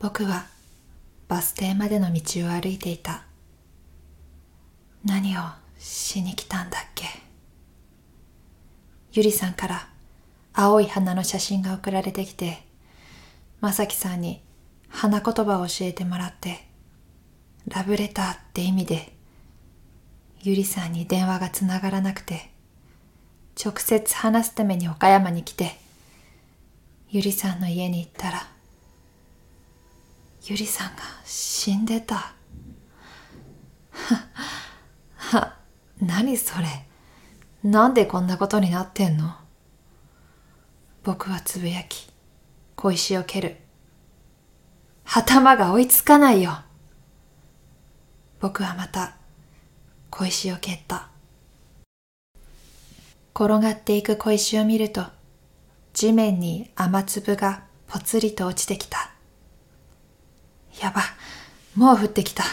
僕はバス停までの道を歩いていた。何をしに来たんだっけ？ゆりさんから青い花の写真が送られてきてまさきさんに花言葉を教えてもらってラブレターって意味でゆりさんに電話がつながらなくて直接話すために岡山に来てゆりさんの家に行ったらゆりさんが死んでた。は は何それ。なんでこんなことになってんの。僕はつぶやき小石を蹴る。頭が追いつかないよ。僕はまた小石を蹴った。転がっていく小石を見ると地面に雨粒がぽつりと落ちてきた。やばもう降ってきた。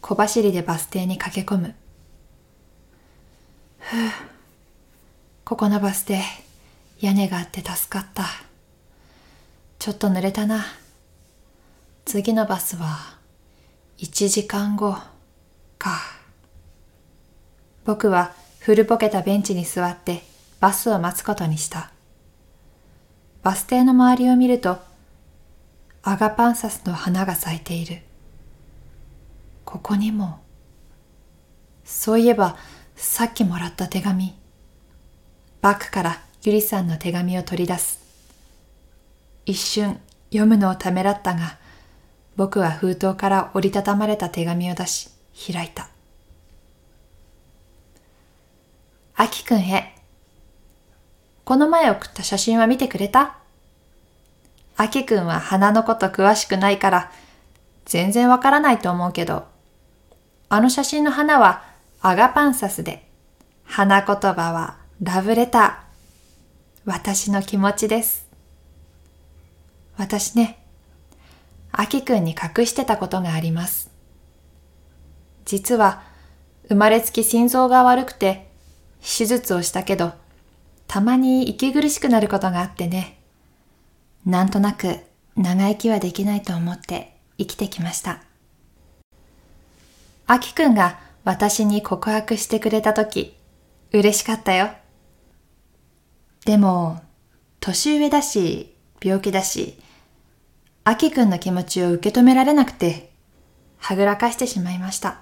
小走りでバス停に駆け込む。ふうここのバス停屋根があって助かった。ちょっと濡れたな。次のバスは1時間後か。僕は古ぼけたベンチに座ってバスを待つことにした。バス停の周りを見るとアガパンサスの花が咲いている。ここにもそういえばさっきもらった手紙。バッグからゆりさんの手紙を取り出す。一瞬読むのをためらったが僕は封筒から折りたたまれた手紙を出し開いた。あきくんへこの前送った写真は見てくれた？あきくんは花のこと詳しくないから全然わからないと思うけどあの写真の花はアガパンサスで花言葉はラブレター私の気持ちです私ねあきくんに隠してたことがあります。実は生まれつき心臓が悪くて手術をしたけどたまに息苦しくなることがあってね。なんとなく長生きはできないと思って生きてきました。あきくんが私に告白してくれたとき嬉しかったよ。でも年上だし病気だしあきくんの気持ちを受け止められなくて、はぐらかしてしまいました。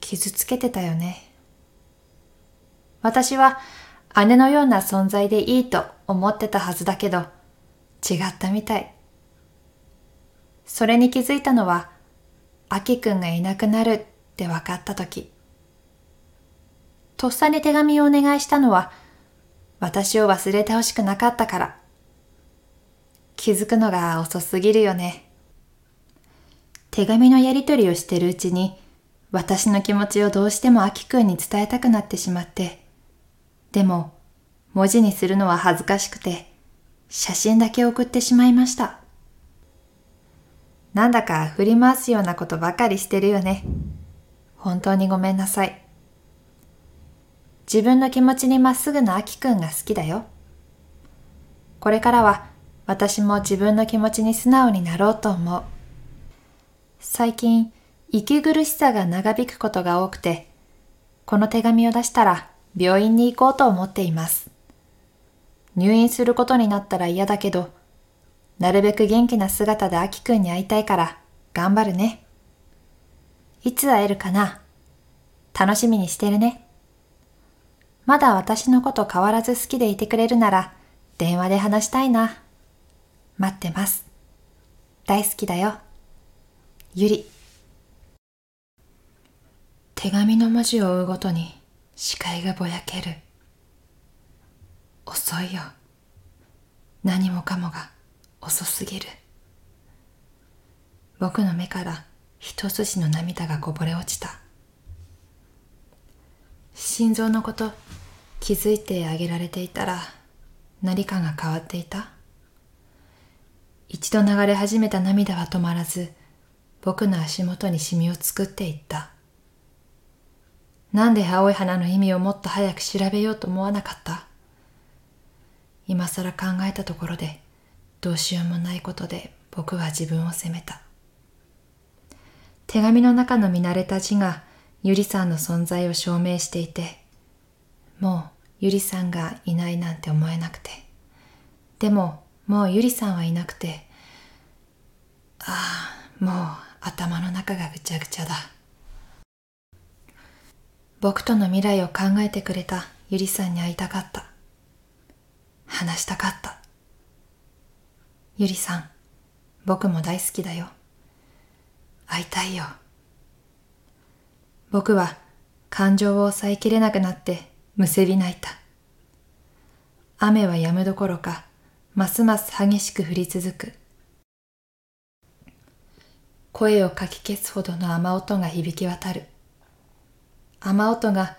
傷つけてたよね。私は姉のような存在でいいと思ってたはずだけど、違ったみたい。それに気づいたのは、あきくんがいなくなるって分かったとき。とっさに手紙をお願いしたのは、私を忘れてほしくなかったから。気づくのが遅すぎるよね。手紙のやりとりをしてるうちに、私の気持ちをどうしてもアキくんに伝えたくなってしまって、でも、文字にするのは恥ずかしくて、写真だけ送ってしまいました。なんだか振り回すようなことばかりしてるよね。本当にごめんなさい。自分の気持ちにまっすぐなアキくんが好きだよ。これからは私も自分の気持ちに素直になろうと思う。最近、息苦しさが長引くことが多くて、この手紙を出したら病院に行こうと思っています。入院することになったら嫌だけど、なるべく元気な姿でアキくんに会いたいから頑張るね。いつ会えるかな？楽しみにしてるね。まだ私のこと変わらず好きでいてくれるなら電話で話したいな。待ってます。大好きだよ。ゆり。手紙の文字を追うごとに視界がぼやける。遅いよ。何もかもが遅すぎる。僕の目から一筋の涙がこぼれ落ちた。心臓のこと気づいてあげられていたら何かが変わっていた一度流れ始めた涙は止まらず、僕の足元にシミを作っていった。なんで青い花の意味をもっと早く調べようと思わなかった？今更考えたところでどうしようもないことで僕は自分を責めた。手紙の中の見慣れた字がゆりさんの存在を証明していて、もうゆりさんがいないなんて思えなくて。でももうゆりさんはいなくて、ああ、もう頭の中がぐちゃぐちゃだ。僕との未来を考えてくれたゆりさんに会いたかった。話したかった。ゆりさん、僕も大好きだよ。会いたいよ。僕は感情を抑えきれなくなってむせび泣いた。雨は止むどころか、ますます激しく降り続く。声をかき消すほどの雨音が響き渡る。雨音が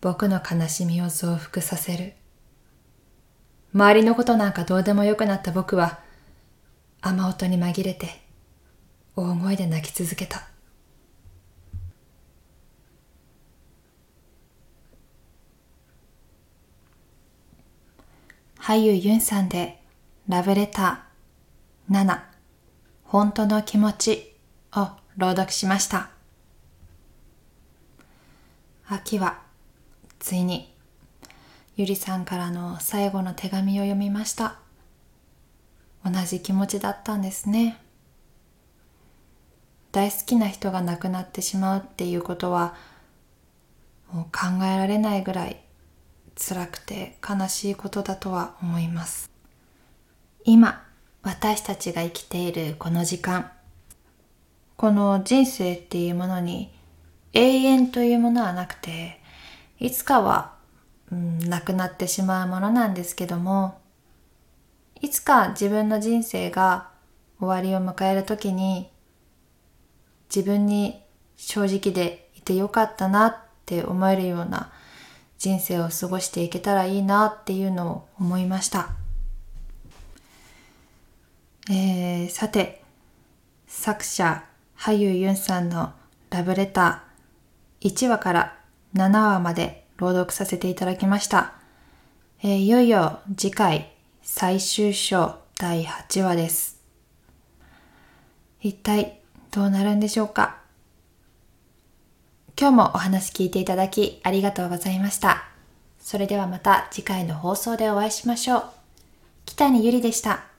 僕の悲しみを増幅させる。周りのことなんかどうでもよくなった僕は、雨音に紛れて、大声で泣き続けた。俳優ユンさんで、ラブレター7、本当の気持ちを朗読しました。秋は、ついにゆりさんからの最後の手紙を読みました。同じ気持ちだったんですね。大好きな人が亡くなってしまうっていうことはもう考えられないぐらい辛くて悲しいことだとは思います。今私たちが生きているこの時間この人生っていうものに永遠というものはなくていつかはうん、なくなってしまうものなんですけどもいつか自分の人生が終わりを迎える時に自分に正直でいてよかったなって思えるような人生を過ごしていけたらいいなっていうのを思いました。えー、さて作者俳優ユンさんのラブレター1話から7話まで朗読させていただきました。えー、いよいよ次回最終章第8話です。一体どうなるんでしょうか？今日もお話聞いていただきありがとうございました。それではまた次回の放送でお会いしましょう。北にゆりでした。